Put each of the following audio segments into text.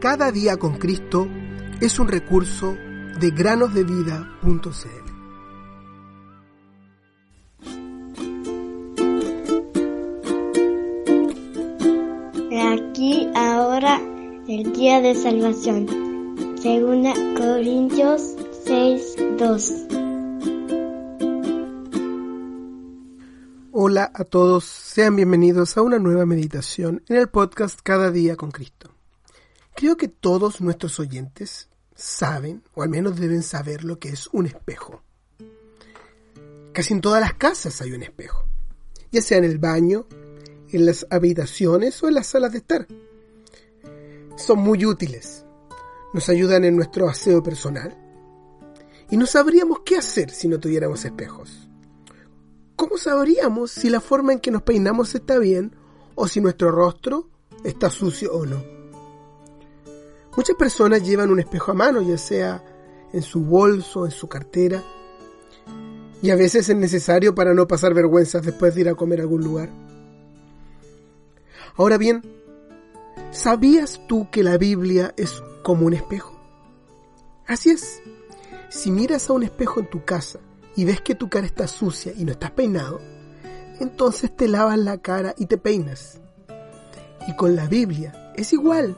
Cada día con Cristo es un recurso de granosdevida.cl. Aquí ahora el día de salvación. Segunda Corintios 6, 2. Hola a todos, sean bienvenidos a una nueva meditación en el podcast Cada día con Cristo. Creo que todos nuestros oyentes saben, o al menos deben saber lo que es un espejo. Casi en todas las casas hay un espejo, ya sea en el baño, en las habitaciones o en las salas de estar. Son muy útiles, nos ayudan en nuestro aseo personal y no sabríamos qué hacer si no tuviéramos espejos. ¿Cómo sabríamos si la forma en que nos peinamos está bien o si nuestro rostro está sucio o no? Muchas personas llevan un espejo a mano, ya sea en su bolso, en su cartera, y a veces es necesario para no pasar vergüenzas después de ir a comer a algún lugar. Ahora bien, ¿sabías tú que la Biblia es como un espejo? Así es. Si miras a un espejo en tu casa y ves que tu cara está sucia y no estás peinado, entonces te lavas la cara y te peinas. Y con la Biblia es igual.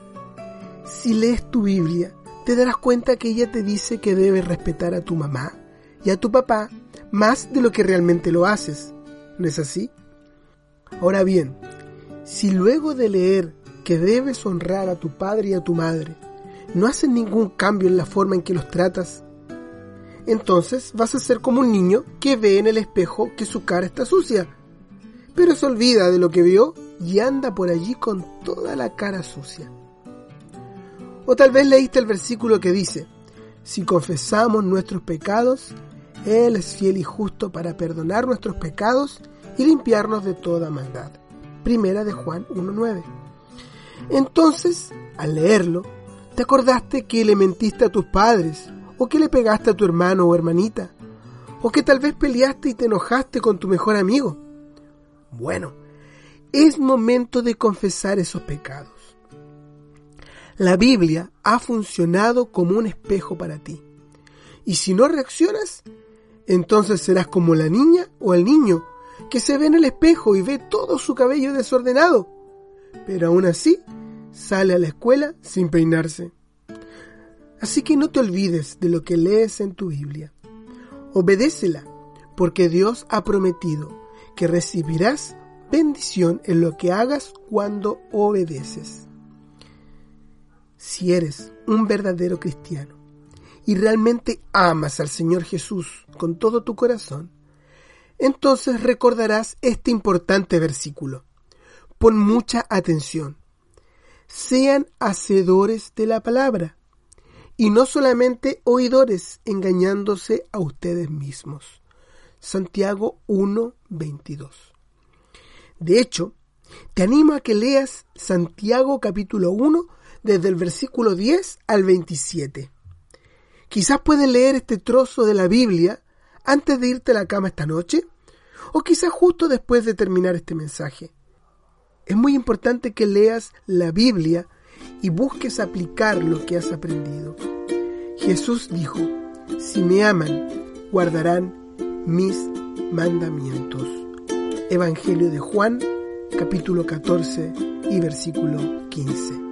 Si lees tu Biblia, te darás cuenta que ella te dice que debes respetar a tu mamá y a tu papá más de lo que realmente lo haces. ¿No es así? Ahora bien, si luego de leer que debes honrar a tu padre y a tu madre, no haces ningún cambio en la forma en que los tratas, entonces vas a ser como un niño que ve en el espejo que su cara está sucia, pero se olvida de lo que vio y anda por allí con toda la cara sucia. O tal vez leíste el versículo que dice, si confesamos nuestros pecados, Él es fiel y justo para perdonar nuestros pecados y limpiarnos de toda maldad. Primera de Juan 1.9. Entonces, al leerlo, te acordaste que le mentiste a tus padres o que le pegaste a tu hermano o hermanita, o que tal vez peleaste y te enojaste con tu mejor amigo. Bueno, es momento de confesar esos pecados. La Biblia ha funcionado como un espejo para ti. Y si no reaccionas, entonces serás como la niña o el niño que se ve en el espejo y ve todo su cabello desordenado, pero aún así sale a la escuela sin peinarse. Así que no te olvides de lo que lees en tu Biblia. Obedécela, porque Dios ha prometido que recibirás bendición en lo que hagas cuando obedeces. Si eres un verdadero cristiano y realmente amas al Señor Jesús con todo tu corazón, entonces recordarás este importante versículo. Pon mucha atención. Sean hacedores de la palabra y no solamente oidores engañándose a ustedes mismos. Santiago 1:22. De hecho, te animo a que leas Santiago capítulo 1 desde el versículo 10 al 27. Quizás puedes leer este trozo de la Biblia antes de irte a la cama esta noche o quizás justo después de terminar este mensaje. Es muy importante que leas la Biblia y busques aplicar lo que has aprendido. Jesús dijo, si me aman, guardarán mis mandamientos. Evangelio de Juan, capítulo 14 y versículo 15.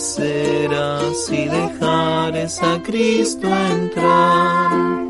serás si dejares a Cristo entrar.